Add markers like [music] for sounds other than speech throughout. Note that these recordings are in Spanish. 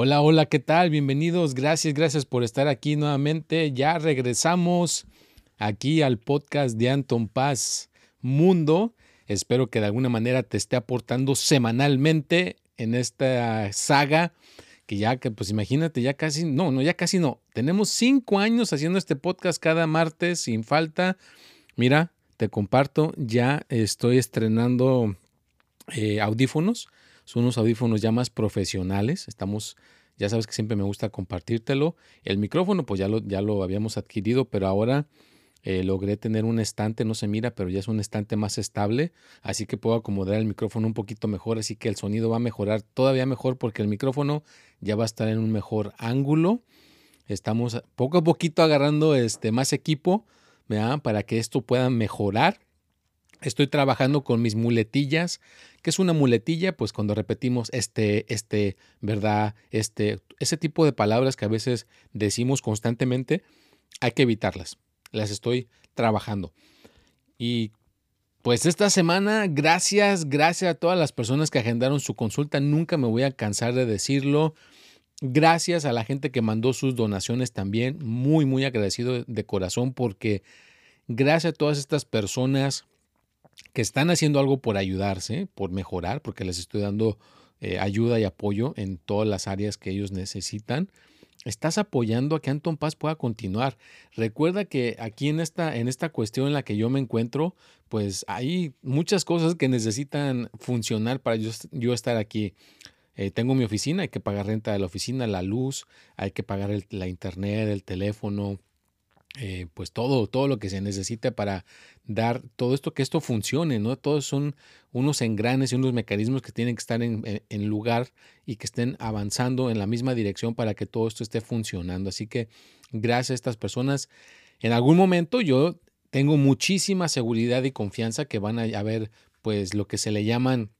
Hola, hola, ¿qué tal? Bienvenidos, gracias, gracias por estar aquí nuevamente. Ya regresamos aquí al podcast de Anton Paz Mundo. Espero que de alguna manera te esté aportando semanalmente en esta saga que ya que pues imagínate, ya casi, no, no, ya casi no. Tenemos cinco años haciendo este podcast cada martes sin falta. Mira, te comparto, ya estoy estrenando eh, audífonos. Son unos audífonos ya más profesionales. Estamos, ya sabes que siempre me gusta compartírtelo. El micrófono, pues ya lo, ya lo habíamos adquirido, pero ahora eh, logré tener un estante, no se mira, pero ya es un estante más estable, así que puedo acomodar el micrófono un poquito mejor, así que el sonido va a mejorar todavía mejor porque el micrófono ya va a estar en un mejor ángulo. Estamos poco a poquito agarrando este, más equipo para que esto pueda mejorar. Estoy trabajando con mis muletillas. ¿Qué es una muletilla? Pues cuando repetimos este, este, ¿verdad? Este, ese tipo de palabras que a veces decimos constantemente, hay que evitarlas las estoy trabajando. Y pues esta semana, gracias, gracias a todas las personas que agendaron su consulta. Nunca me voy a cansar de decirlo. Gracias a la gente que mandó sus donaciones también. Muy, muy agradecido de corazón porque gracias a todas estas personas que están haciendo algo por ayudarse, por mejorar, porque les estoy dando eh, ayuda y apoyo en todas las áreas que ellos necesitan estás apoyando a que Anton Paz pueda continuar. Recuerda que aquí en esta, en esta cuestión en la que yo me encuentro, pues hay muchas cosas que necesitan funcionar para yo, estar aquí. Eh, tengo mi oficina, hay que pagar renta de la oficina, la luz, hay que pagar la internet, el teléfono, eh, pues todo, todo lo que se necesita para dar todo esto, que esto funcione, ¿no? Todos son unos engranes y unos mecanismos que tienen que estar en, en, lugar y que estén avanzando en la misma dirección para que todo esto esté funcionando. Así que gracias a estas personas, en algún momento yo tengo muchísima seguridad y confianza que van a haber, pues, lo que se le llaman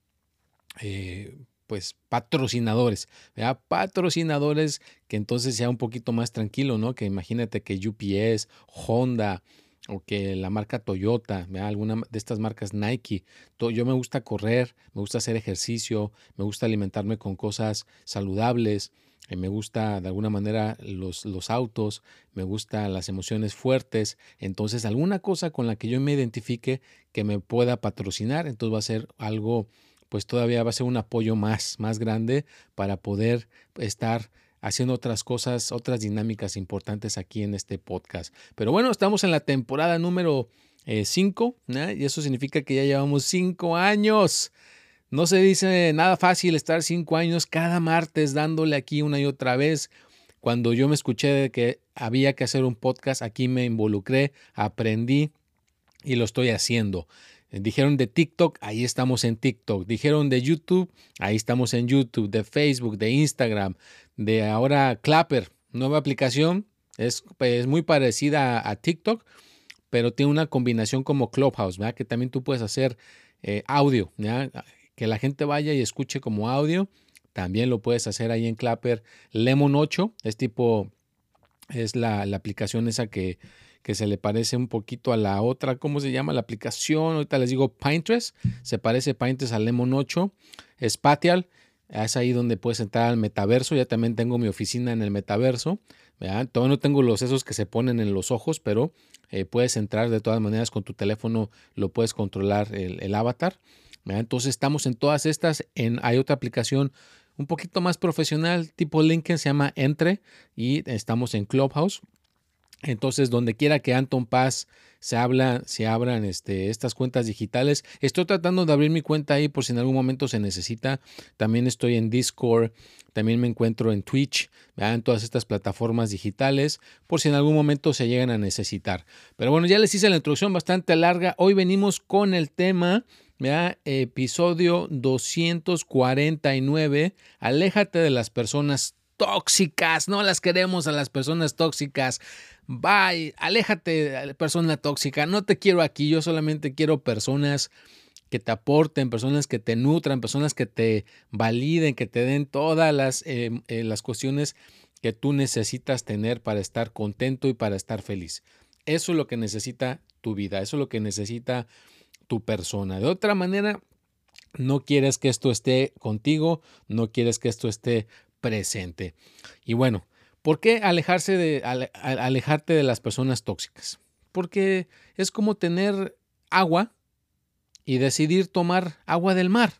eh, pues patrocinadores, ¿verdad? patrocinadores que entonces sea un poquito más tranquilo, ¿no? Que imagínate que UPS, Honda o que la marca Toyota, ¿verdad? alguna de estas marcas Nike. Yo me gusta correr, me gusta hacer ejercicio, me gusta alimentarme con cosas saludables, eh, me gusta de alguna manera los, los autos, me gustan las emociones fuertes. Entonces, alguna cosa con la que yo me identifique que me pueda patrocinar, entonces va a ser algo pues todavía va a ser un apoyo más, más grande para poder estar haciendo otras cosas, otras dinámicas importantes aquí en este podcast. Pero bueno, estamos en la temporada número 5 eh, y eso significa que ya llevamos 5 años. No se dice nada fácil estar 5 años cada martes dándole aquí una y otra vez. Cuando yo me escuché de que había que hacer un podcast, aquí me involucré, aprendí y lo estoy haciendo. Dijeron de TikTok, ahí estamos en TikTok. Dijeron de YouTube, ahí estamos en YouTube. De Facebook, de Instagram, de ahora Clapper, nueva aplicación. Es, es muy parecida a, TikTok, pero tiene una combinación como Clubhouse, ¿verdad? Que también tú puedes hacer eh, audio, que la gente vaya y escuche como audio. También lo puedes hacer ahí en Clapper. Lemon 8 es tipo, es la, la aplicación esa que que se le parece un poquito a la otra, ¿cómo se llama la aplicación? Ahorita les digo Pinterest, se parece Pinterest al Lemon 8, Spatial, es ahí donde puedes entrar al metaverso, ya también tengo mi oficina en el metaverso, todavía no tengo los esos que se ponen en los ojos, pero eh, puedes entrar de todas maneras con tu teléfono, lo puedes controlar el, avatar. Entonces estamos en todas estas. Hay otra aplicación un poquito más profesional, tipo LinkedIn, se llama Entre, y estamos en Clubhouse. Entonces, donde quiera que Anton Paz se habla, se abran este, estas cuentas digitales. Estoy tratando de abrir mi cuenta ahí por si en algún momento se necesita. También estoy en Discord, también me encuentro en Twitch, en todas estas plataformas digitales, por si en algún momento se llegan a necesitar. Pero bueno, ya les hice la introducción bastante larga. Hoy venimos con el tema episodio 249, aléjate de las personas tóxicas, no las queremos a las personas tóxicas. Bye, aléjate, persona tóxica, no te quiero aquí, yo solamente quiero personas que te aporten, personas que te nutran, personas que te validen, que te den todas las, em, eh, las cuestiones que tú necesitas tener para estar contento y para estar feliz. Eso es lo que necesita tu vida, eso es lo que necesita tu persona. De otra manera, no quieres que esto esté contigo, no quieres que esto esté presente. Y bueno, ¿por qué alejarse de, alejarte de las personas tóxicas? Porque es como tener agua y decidir tomar agua del mar.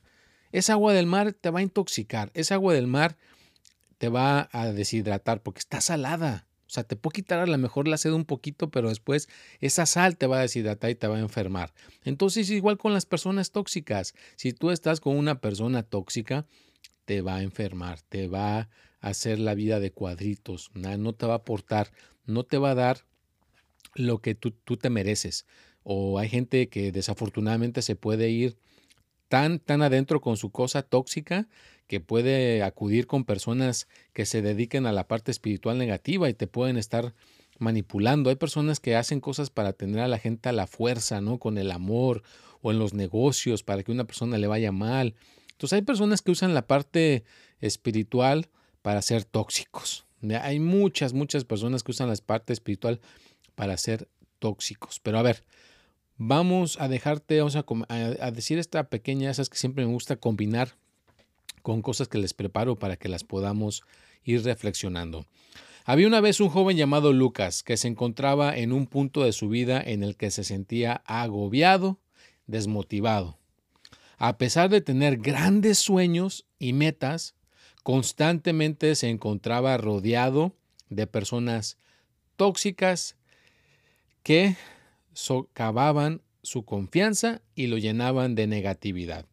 Esa agua del mar te va a intoxicar, esa agua del mar te va a deshidratar porque está salada. O sea, te puede quitar a lo mejor la sed un poquito, pero después esa sal te va a deshidratar y te va a enfermar. Entonces, igual con las personas tóxicas. Si tú estás con una persona tóxica, te va a enfermar, te va a hacer la vida de cuadritos, no te va a aportar, no te va a dar lo que tú, te mereces. O hay gente que desafortunadamente se puede ir tan, tan adentro con su cosa tóxica que puede acudir con personas que se dediquen a la parte espiritual negativa y te pueden estar manipulando. Hay personas que hacen cosas para tener a la gente a la fuerza, ¿no? Con el amor o en los negocios para que una persona le vaya mal. Entonces hay personas que usan la parte espiritual para ser tóxicos. Hay muchas, muchas personas que usan la parte espiritual para ser tóxicos. Pero a ver, vamos a dejarte, vamos a, a decir esta pequeña, esas que siempre me gusta combinar con cosas que les preparo para que las podamos ir reflexionando. Había una vez un joven llamado Lucas que se encontraba en un punto de su vida en el que se sentía agobiado, desmotivado. A pesar de tener grandes sueños y metas, constantemente se encontraba rodeado de personas tóxicas que socavaban su confianza y lo llenaban de negatividad.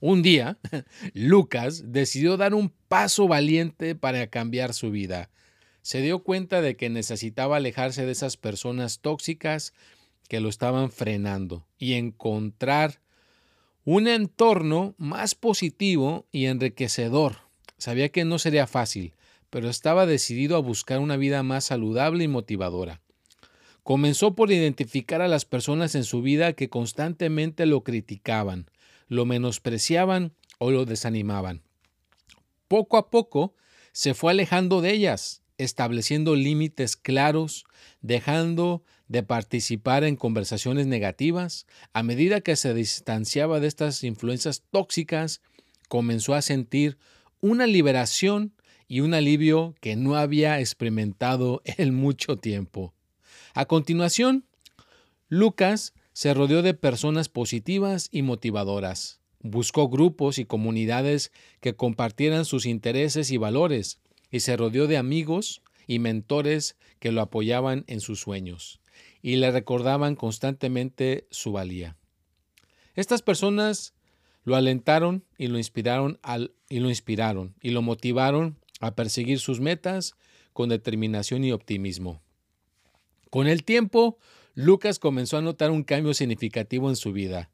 Un día, [laughs] Lucas decidió dar un paso valiente para cambiar su vida. Se dio cuenta de que necesitaba alejarse de esas personas tóxicas que lo estaban frenando y encontrar un entorno más positivo y enriquecedor. Sabía que no sería fácil, pero estaba decidido a buscar una vida más saludable y motivadora. Comenzó por identificar a las personas en su vida que constantemente lo criticaban, lo menospreciaban o lo desanimaban. Poco a poco se fue alejando de ellas, estableciendo límites claros, dejando de participar en conversaciones negativas. A medida que se distanciaba de estas influencias tóxicas, comenzó a sentir una liberación y un alivio que no había experimentado [laughs] en mucho tiempo. A continuación, Lucas se rodeó de personas positivas y motivadoras. Buscó grupos y comunidades que compartieran sus intereses y valores, y se rodeó de amigos y mentores que lo apoyaban en sus sueños y le recordaban constantemente su valía. Estas personas lo alentaron y lo inspiraron y lo inspiraron y lo motivaron a perseguir sus metas con determinación y optimismo. Con el tiempo, Lucas comenzó a notar un cambio significativo en su vida.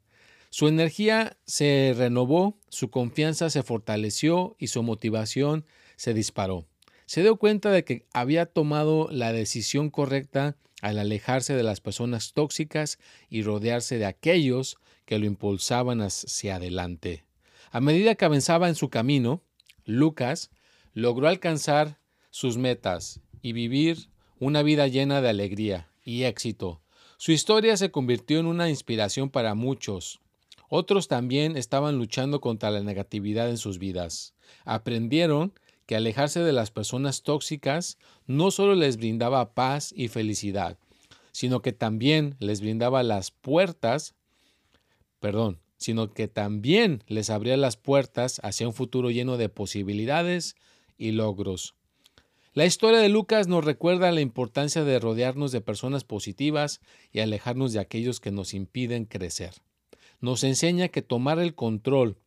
Su energía se renovó, su confianza se fortaleció y su motivación se disparó. Se dio cuenta de que había tomado la decisión correcta al alejarse de las personas tóxicas y rodearse de aquellos que lo impulsaban hacia adelante. A medida que avanzaba en su camino, Lucas logró alcanzar sus metas y vivir una vida llena de alegría y éxito, su historia se convirtió en una inspiración para muchos. Otros también estaban luchando contra la negatividad en sus vidas. Aprendieron que alejarse de las personas tóxicas no solo les brindaba paz y felicidad, sino que también les brindaba las puertas, perdón, sino que también les abría las puertas hacia un futuro lleno de posibilidades y logros. La historia de Lucas nos recuerda la importancia de rodearnos de personas positivas y alejarnos de aquellos que nos impiden crecer. Nos enseña que tomar el control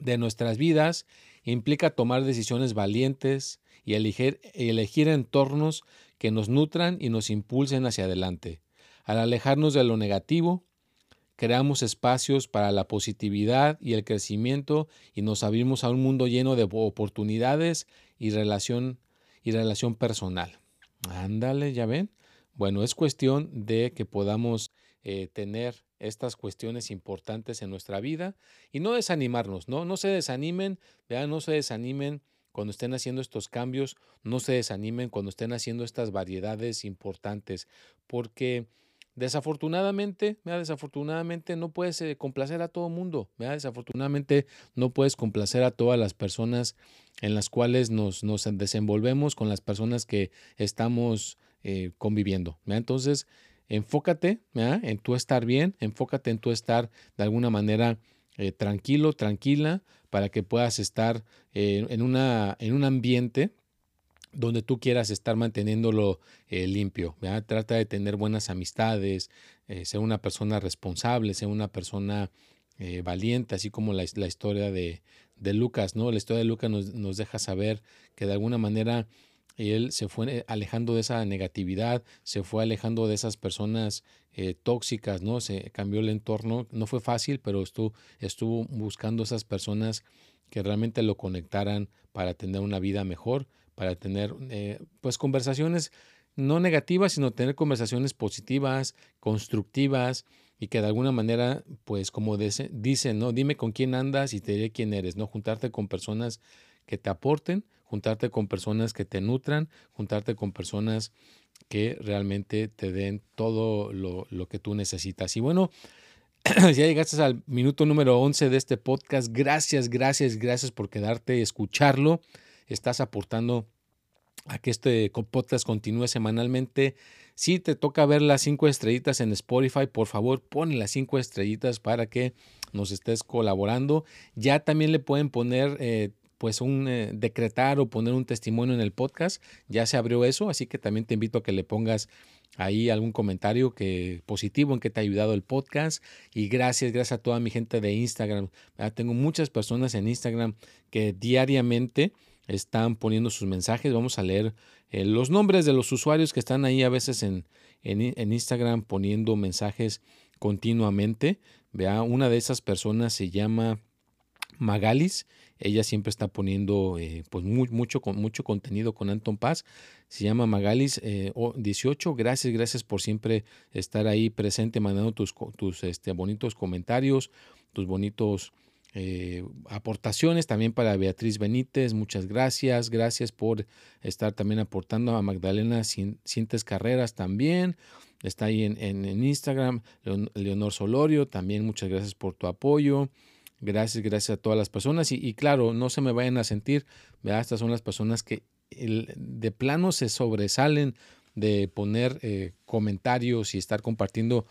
de nuestras vidas implica tomar decisiones valientes y elegir, elegir entornos que nos nutran y nos impulsen hacia adelante. Al alejarnos de lo negativo, creamos espacios para la positividad y el crecimiento y nos abrimos a un mundo lleno de oportunidades y relación y relación personal. Ándale, ya ven. Bueno, es cuestión de que podamos eh, tener estas cuestiones importantes en nuestra vida y no desanimarnos, ¿no? No se desanimen, vean, no se desanimen cuando estén haciendo estos cambios, no se desanimen cuando estén haciendo estas variedades importantes, porque desafortunadamente, desafortunadamente no puedes eh, complacer a todo mundo, desafortunadamente no puedes complacer a todas las personas en las cuales nos, nos desenvolvemos con las personas que estamos eh, conviviendo. Entonces, enfócate en tu estar bien, enfócate en tu estar de alguna manera eh, tranquilo, tranquila, para que puedas estar eh, en, una, en un ambiente donde tú quieras estar manteniéndolo limpio. Trata de tener buenas amistades, ser una persona responsable, ser una persona valiente, así como la, la historia de, de Lucas, ¿no? La historia de Lucas nos, deja saber que de alguna manera él se fue alejando de esa negatividad, se fue alejando de esas personas eh, tóxicas, ¿no? Se cambió el entorno, no fue fácil, pero estuvo, estuvo buscando esas personas que realmente lo conectaran para tener una vida mejor, para tener eh, pues conversaciones no negativas, sino tener conversaciones positivas, constructivas, y que de alguna manera, pues como dicen, ¿no? Dime con quién andas y te diré quién eres, ¿no? Juntarte con personas que te aporten, juntarte con personas que te nutran, juntarte con personas que realmente te den todo lo, lo que tú necesitas. Y bueno, [clears throat] ya llegaste al minuto número 11 de este podcast. Gracias, gracias, gracias por quedarte y escucharlo. Estás aportando a que este podcast continúe semanalmente. Si te toca ver las cinco estrellitas en Spotify, por favor pon las cinco estrellitas para que nos estés colaborando. Ya también le pueden poner eh, pues un eh, decretar o poner un testimonio en el podcast. Ya se abrió eso, así que también te invito a que le pongas ahí algún comentario que positivo en que te ha ayudado el podcast y gracias gracias a toda mi gente de Instagram. Tengo muchas personas en Instagram que diariamente están poniendo sus mensajes. Vamos a leer eh, los nombres de los usuarios que están ahí a veces en, en, Instagram poniendo mensajes continuamente. Vea, una de esas personas se llama Magalis. Ella siempre está poniendo eh, pues mucho, mucho contenido con Anton Paz. Se llama Magalis 18. Eh, gracias, gracias por siempre estar ahí presente, mandando tus, tus este, bonitos comentarios, tus bonitos eh, aportaciones también para Beatriz Benítez, muchas gracias, gracias por estar también aportando a Magdalena Cintes Carreras también, está ahí en, Instagram, Leonor Solorio, también muchas gracias por tu apoyo, gracias, gracias a todas las personas y, claro, no se me vayan a sentir, estas son las personas que de plano se sobresalen de poner eh, comentarios y estar compartiendo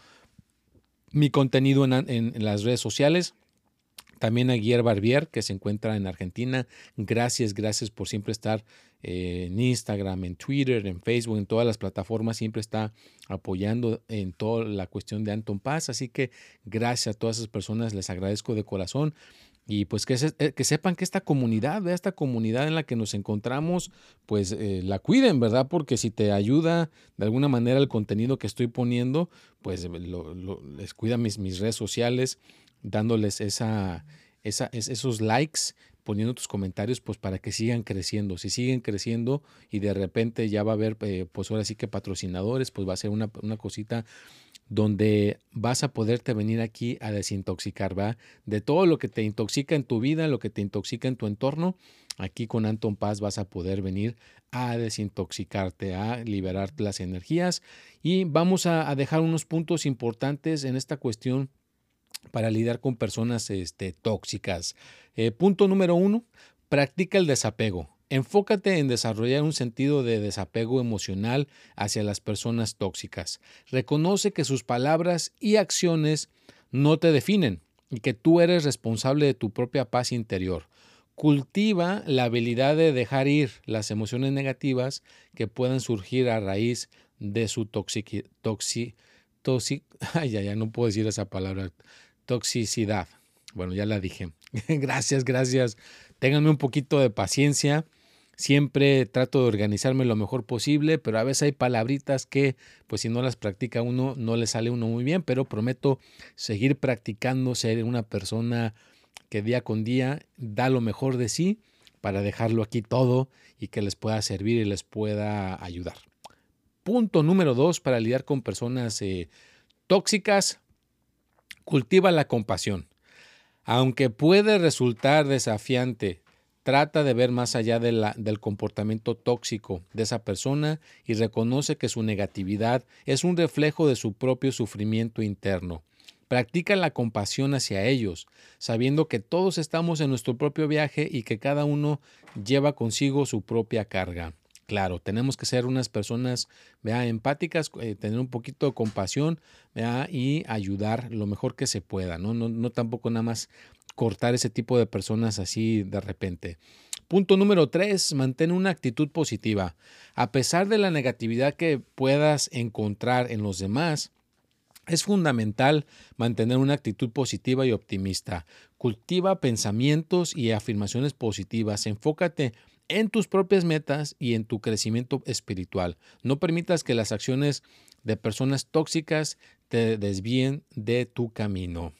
mi contenido en las redes sociales. También a Guillermo Barbier, que se encuentra en Argentina. Gracias, gracias por siempre estar eh, en Instagram, en Twitter, en Facebook, en todas las plataformas. Siempre está apoyando en toda la cuestión de Anton Paz. Así que gracias a todas esas personas, les agradezco de corazón. Y pues que, eh, que sepan que esta comunidad, esta comunidad en la que nos encontramos, pues eh, la cuiden, ¿verdad? Porque si te ayuda de alguna manera el contenido que estoy poniendo, pues les cuida mis redes sociales, dándoles esa, esos likes, poniendo tus comentarios, pues para que sigan creciendo. Si siguen creciendo y de repente ya va a haber, eh, pues ahora sí que patrocinadores, pues va a ser una, una cosita donde vas a poderte venir aquí a desintoxicar, ¿va? De todo lo que te intoxica en tu vida, lo que te intoxica en tu entorno, aquí con Anton Paz vas a poder venir a desintoxicarte, a liberar las energías y vamos a dejar unos puntos importantes en esta cuestión para lidiar con personas este, tóxicas. Eh, punto número uno, practica el desapego. Enfócate en desarrollar un sentido de desapego emocional hacia las personas tóxicas. Reconoce que sus palabras y acciones no te definen. y que tú eres responsable de tu propia paz interior. Cultiva la habilidad de dejar ir las emociones negativas que puedan surgir a raíz de su toxicidad. Toxi, [laughs] ay, ya, ya no puedo decir esa palabra, toxicidad. Bueno, ya la dije. [laughs] gracias, gracias. Ténganme un poquito de paciencia. Siempre trato de organizarme lo mejor posible, pero a veces hay palabritas que, pues si no las practica uno, no le sale uno muy bien, pero prometo seguir practicando, ser una persona que día con día da lo mejor de sí para dejarlo aquí todo y que les pueda servir y les pueda ayudar. Punto número dos para lidiar con personas eh, tóxicas, cultiva la compasión. Aunque puede resultar desafiante Trata de ver más allá del comportamiento tóxico de esa persona y reconoce que su negatividad es un reflejo de su propio sufrimiento interno. Practica la compasión hacia ellos, sabiendo que todos estamos en nuestro propio viaje y que cada uno lleva consigo su propia carga. Claro, tenemos que ser unas personas vea, empáticas, eh, tener un poquito de compasión vea, y ayudar lo mejor que se pueda, ¿no? No, no tampoco nada más cortar ese tipo de personas así de repente. Punto número tres, mantén una actitud positiva. A pesar de la negatividad que puedas encontrar en los demás, es fundamental mantener una actitud positiva y optimista. Cultiva pensamientos y afirmaciones positivas. Enfócate en tus propias metas y en tu crecimiento espiritual. No permitas que las acciones de personas tóxicas te desvíen de tu camino.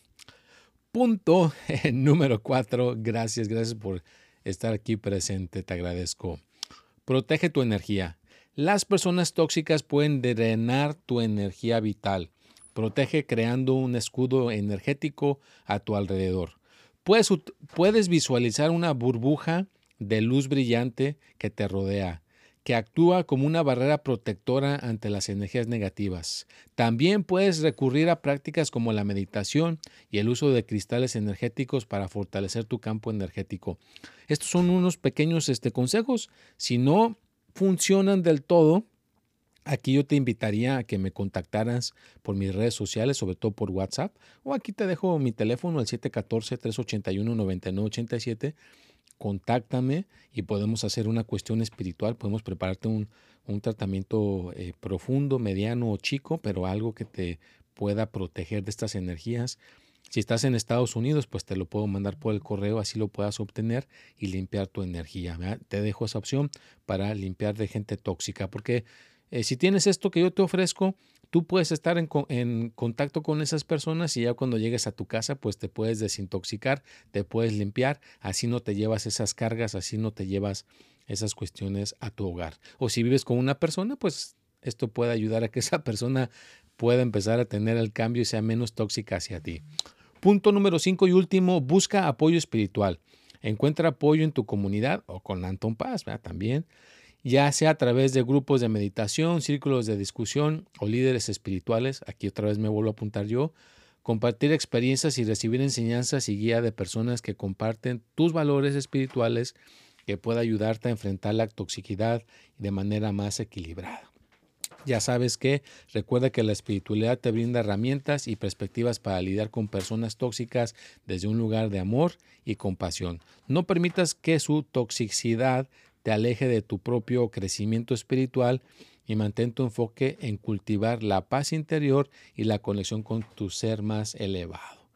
Punto [laughs] número cuatro. Gracias, gracias por estar aquí presente. Te agradezco. Protege tu energía. Las personas tóxicas pueden drenar tu energía vital. Protege creando un escudo energético a tu alrededor. Puedes, puedes visualizar una burbuja de luz brillante que te rodea que actúa como una barrera protectora ante las energías negativas. También puedes recurrir a prácticas como la meditación y el uso de cristales energéticos para fortalecer tu campo energético. Estos son unos pequeños este, consejos. Si no funcionan del todo, Aquí yo te invitaría a que me contactaras por mis redes sociales, sobre todo por WhatsApp, o aquí te dejo mi teléfono, el 714-381-9987 contáctame y podemos hacer una cuestión espiritual, podemos prepararte un, tratamiento eh, profundo, mediano o chico, pero algo que te pueda proteger de estas energías. Si estás en Estados Unidos, pues te lo puedo mandar por el correo, así lo puedas obtener y limpiar tu energía. Te dejo esa opción para limpiar de gente tóxica, porque eh, si tienes esto que yo te ofrezco, tú puedes estar en, contacto con esas personas y ya cuando llegues a tu casa, pues te puedes desintoxicar, te puedes limpiar, así no te llevas esas cargas, así no te llevas esas cuestiones a tu hogar. O si vives con una persona, pues esto puede ayudar a que [laughs] esa persona pueda empezar a tener el cambio y sea menos tóxica hacia ti. Punto número 5 y último, busca apoyo espiritual. Encuentra apoyo en tu comunidad o con Anton Paz, también ya sea a través de grupos de meditación, círculos de discusión o líderes espirituales, aquí otra vez me vuelvo a apuntar yo, compartir experiencias y recibir enseñanzas y guía de personas que comparten tus valores espirituales que pueda ayudarte a enfrentar la toxicidad de manera más equilibrada. Ya sabes que recuerda que la espiritualidad te brinda herramientas y perspectivas para lidiar con personas tóxicas desde un lugar de amor y compasión. No permitas que su toxicidad te aleje de tu propio crecimiento espiritual y mantén tu enfoque en cultivar la paz interior y la conexión con tu ser más elevado.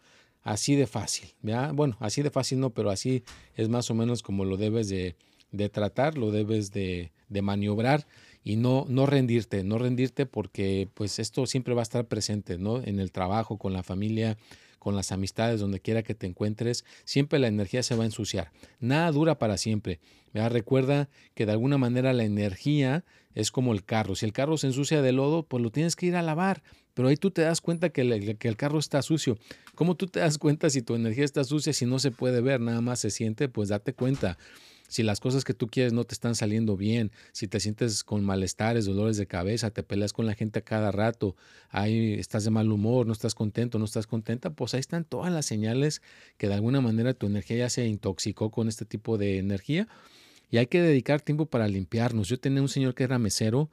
Así de fácil, Bueno, así de fácil no, pero así es más o menos como lo debes de, tratar, lo debes de, de maniobrar y no, no rendirte, no rendirte porque pues esto siempre va a estar presente, ¿no? En el trabajo, con la familia, con las amistades, donde quiera que te encuentres, siempre la energía se va a ensuciar. Nada dura para siempre. Recuerda que de alguna manera la energía es como el carro. Si el carro se ensucia de lodo, pues lo tienes que ir a lavar. Pero ahí tú te das cuenta que, el carro está sucio. ¿Cómo tú te das cuenta si tu energía está sucia, si no se puede ver, nada más se siente? Pues date cuenta si las cosas que tú quieres no te están saliendo bien, si te sientes con malestares, dolores de cabeza, te peleas con la gente a cada rato, ahí estás de mal humor, no estás contento, no estás contenta, pues ahí están todas las señales que de alguna manera tu energía ya se intoxicó con este tipo de energía y hay que dedicar tiempo para limpiarnos. Yo tenía un señor que era mesero,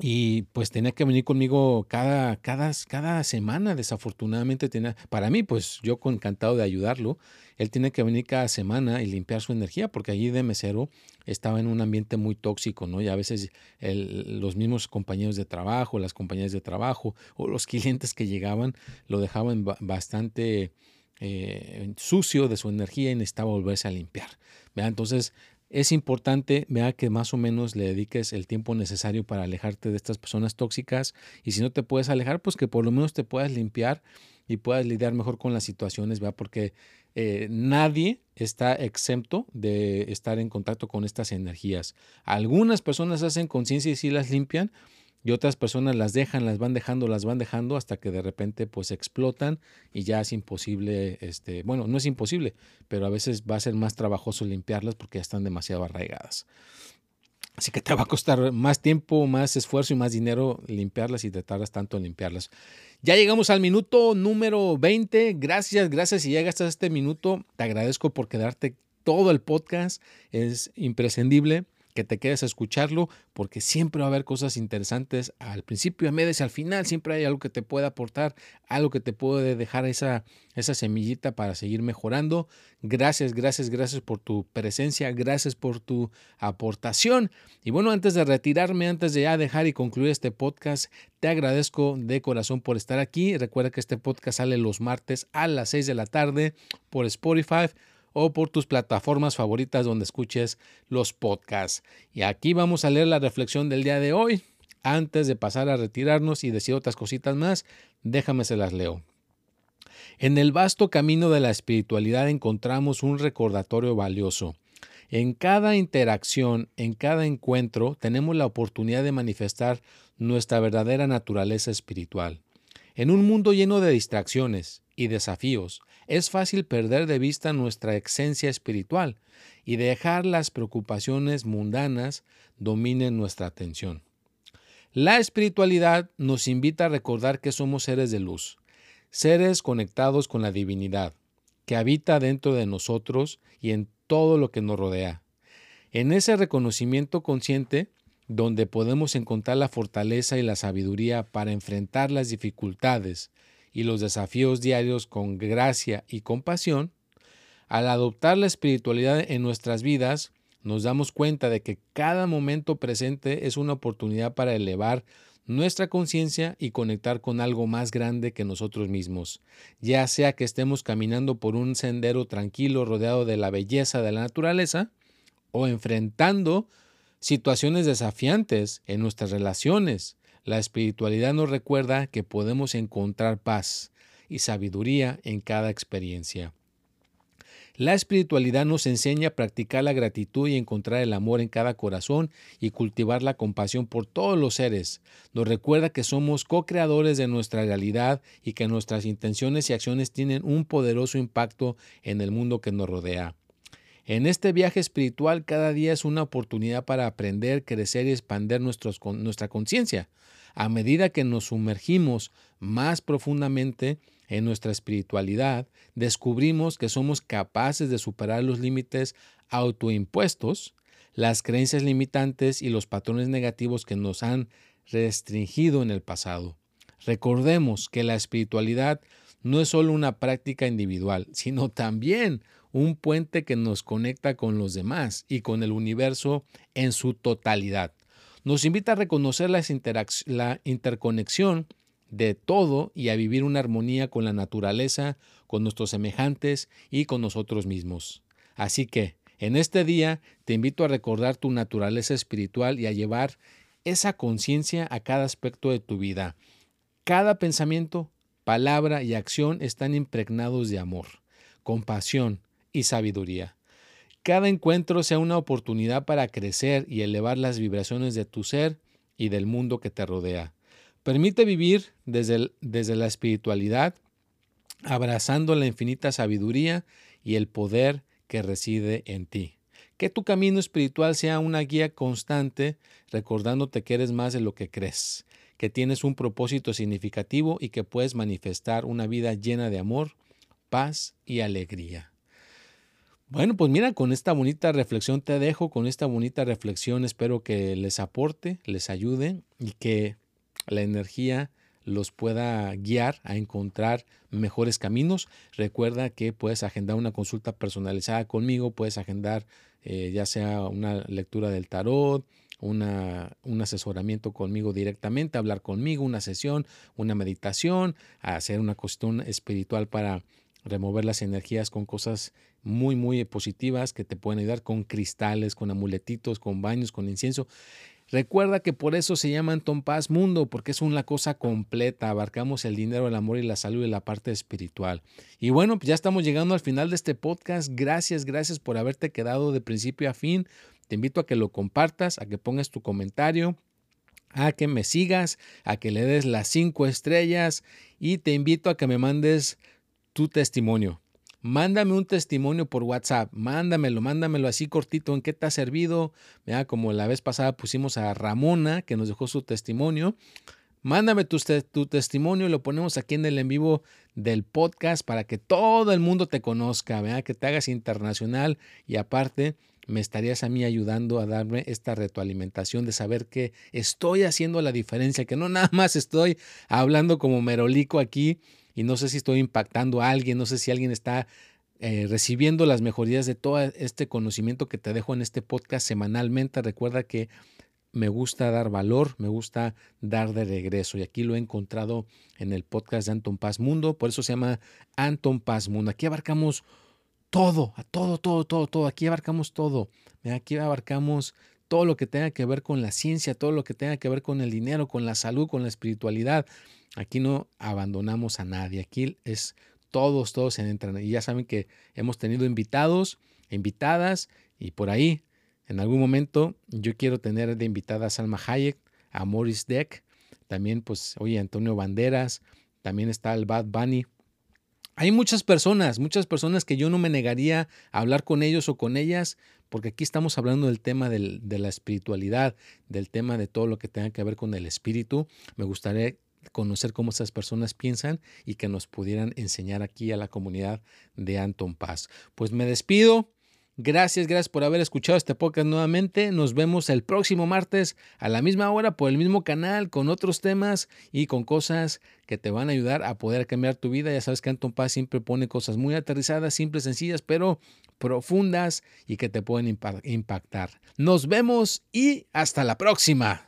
y pues tenía que venir conmigo cada, cada, cada semana, desafortunadamente tenía, para mí pues yo encantado de ayudarlo, él tiene que venir cada semana y limpiar su energía porque allí de mesero estaba en un ambiente muy tóxico, ¿no? Y a veces los mismos compañeros de trabajo, las compañías de trabajo o los [laughs] clientes que llegaban lo dejaban bastante eh, sucio de su energía y necesitaba volverse a limpiar. Entonces es importante vea que más o menos le dediques el tiempo necesario para alejarte de estas personas tóxicas y si no te puedes alejar, pues que por lo menos te puedas limpiar y puedas lidiar mejor con las situaciones, vea porque eh, nadie está exento de estar en contacto con estas energías. Algunas personas hacen conciencia y sí las limpian, y otras personas las dejan, las van dejando, las van dejando hasta que de repente pues explotan y ya es imposible, este, bueno, no es imposible, pero a veces va a ser más trabajoso limpiarlas porque ya están demasiado arraigadas. Así que te va a costar más tiempo, más esfuerzo y más dinero limpiarlas y te tardas tanto en limpiarlas. Ya llegamos al minuto número 20. Gracias, gracias. Si llegas hasta este minuto, te agradezco por quedarte todo el podcast. Es imprescindible que te quedes a escucharlo porque siempre va a haber cosas interesantes al principio, a medias y al final. Siempre hay algo que te puede aportar, algo que te puede dejar esa, esa semillita para seguir mejorando. Gracias, gracias, gracias por tu presencia, gracias por tu aportación. Y bueno, antes de retirarme, antes de ya dejar y concluir este podcast, te agradezco de corazón por estar aquí. Recuerda que este podcast sale los martes a las 6 de la tarde por Spotify o por tus plataformas favoritas donde escuches los podcasts. Y aquí vamos a leer la reflexión del día de hoy. Antes de pasar a retirarnos y decir otras cositas más, déjame se las leo. En el vasto camino de la espiritualidad encontramos un recordatorio valioso. En cada interacción, en cada encuentro, tenemos la oportunidad de manifestar nuestra verdadera naturaleza espiritual. En un mundo lleno de distracciones y desafíos, es fácil perder de vista nuestra esencia espiritual y dejar las preocupaciones mundanas dominen nuestra atención. La espiritualidad nos invita a recordar que somos seres de luz, seres conectados con la divinidad, que habita dentro de nosotros y en todo lo que nos rodea. En ese reconocimiento consciente, donde podemos encontrar la fortaleza y la sabiduría para enfrentar las dificultades, y los desafíos diarios con gracia y compasión, al adoptar la espiritualidad en nuestras vidas, nos damos cuenta de que cada momento presente es una oportunidad para elevar nuestra conciencia y conectar con algo más grande que nosotros mismos, ya sea que estemos caminando por un sendero tranquilo rodeado de la belleza de la naturaleza o enfrentando situaciones desafiantes en nuestras relaciones, la espiritualidad nos recuerda que podemos encontrar paz y sabiduría en cada experiencia. La espiritualidad nos enseña a practicar la gratitud y encontrar el amor en cada corazón y cultivar la compasión por todos los seres. Nos recuerda que somos co-creadores de nuestra realidad y que nuestras intenciones y acciones tienen un poderoso impacto en el mundo que nos rodea. En este viaje espiritual cada día es una oportunidad para aprender, crecer y expandir nuestra conciencia. A medida que nos sumergimos más profundamente en nuestra espiritualidad, descubrimos que somos capaces de superar los límites autoimpuestos, las creencias limitantes y los patrones negativos que nos han restringido en el pasado. Recordemos que la espiritualidad no es solo una práctica individual, sino también un puente que nos conecta con los demás y con el universo en su totalidad nos invita a reconocer la interconexión de todo y a vivir una armonía con la naturaleza, con nuestros semejantes y con nosotros mismos. Así que, en este día, te invito a recordar tu naturaleza espiritual y a llevar esa conciencia a cada aspecto de tu vida. Cada pensamiento, palabra y acción están impregnados de amor, compasión y sabiduría cada encuentro sea una oportunidad para crecer y elevar las vibraciones de tu ser y del mundo que te rodea. Permite vivir desde, desde la espiritualidad, abrazando la infinita sabiduría y el poder que reside en ti. Que tu camino espiritual sea una guía constante, recordándote que eres más de lo que crees, que tienes un propósito significativo y que puedes manifestar una vida llena de amor, paz y alegría. Bueno, pues mira, con esta bonita reflexión te dejo, con esta bonita reflexión espero que les aporte, les ayude y que la energía los pueda guiar a encontrar mejores caminos. Recuerda que puedes agendar una consulta personalizada conmigo, puedes agendar eh, ya sea una lectura del tarot, una, un asesoramiento conmigo directamente, hablar conmigo, una sesión, una meditación, hacer una cuestión espiritual para remover las energías con cosas muy, muy positivas que te pueden ayudar con cristales, con amuletitos, con baños, con incienso. Recuerda que por eso se llama Anton Paz Mundo, porque es una cosa completa. Abarcamos el dinero, el amor y la salud y la parte espiritual. Y bueno, pues ya estamos llegando al final de este podcast. Gracias, gracias por haberte quedado de principio a fin. Te invito a que lo compartas, a que pongas tu comentario, a que me sigas, a que le des las cinco estrellas y te invito a que me mandes tu testimonio. Mándame un testimonio por WhatsApp, mándamelo, mándamelo así cortito, en qué te ha servido. Mira, como la vez pasada pusimos a Ramona, que nos dejó su testimonio. Mándame tu, tu testimonio y lo ponemos aquí en el en vivo del podcast para que todo el mundo te conozca, ¿verdad? que te hagas internacional y aparte me estarías a mí ayudando a darme esta retroalimentación de saber que estoy haciendo la diferencia, que no nada más estoy hablando como merolico aquí y no sé si estoy impactando a alguien, no sé si alguien está eh, recibiendo las mejorías de todo este conocimiento que te dejo en este podcast semanalmente. Recuerda que me gusta dar valor, me gusta dar de regreso. Y aquí lo he encontrado en el podcast de Anton Paz Mundo, por eso se llama Anton Paz Mundo. Aquí abarcamos todo, a todo, todo, todo, todo. Aquí abarcamos todo. Aquí abarcamos todo lo que tenga que ver con la ciencia, todo lo que tenga que ver con el dinero, con la salud, con la espiritualidad. Aquí no abandonamos a nadie, aquí es todos, todos se entran. Y ya saben que hemos tenido invitados, invitadas, y por ahí, en algún momento, yo quiero tener de invitada a Salma Hayek, a Morris Deck, también, pues, oye, Antonio Banderas, también está el Bad Bunny. Hay muchas personas, muchas personas que yo no me negaría a hablar con ellos o con ellas, porque aquí estamos hablando del tema de la espiritualidad, del tema de todo lo que tenga que ver con el espíritu. Me gustaría conocer cómo esas personas piensan y que nos pudieran enseñar aquí a la comunidad de Anton Paz. Pues me despido. Gracias, gracias por haber escuchado este podcast nuevamente. Nos vemos el próximo martes a la misma hora por el mismo canal con otros temas y con cosas que te van a ayudar a poder cambiar tu vida. Ya sabes que Anton Paz siempre pone cosas muy aterrizadas, simples, sencillas, pero profundas y que te pueden impactar. Nos vemos y hasta la próxima.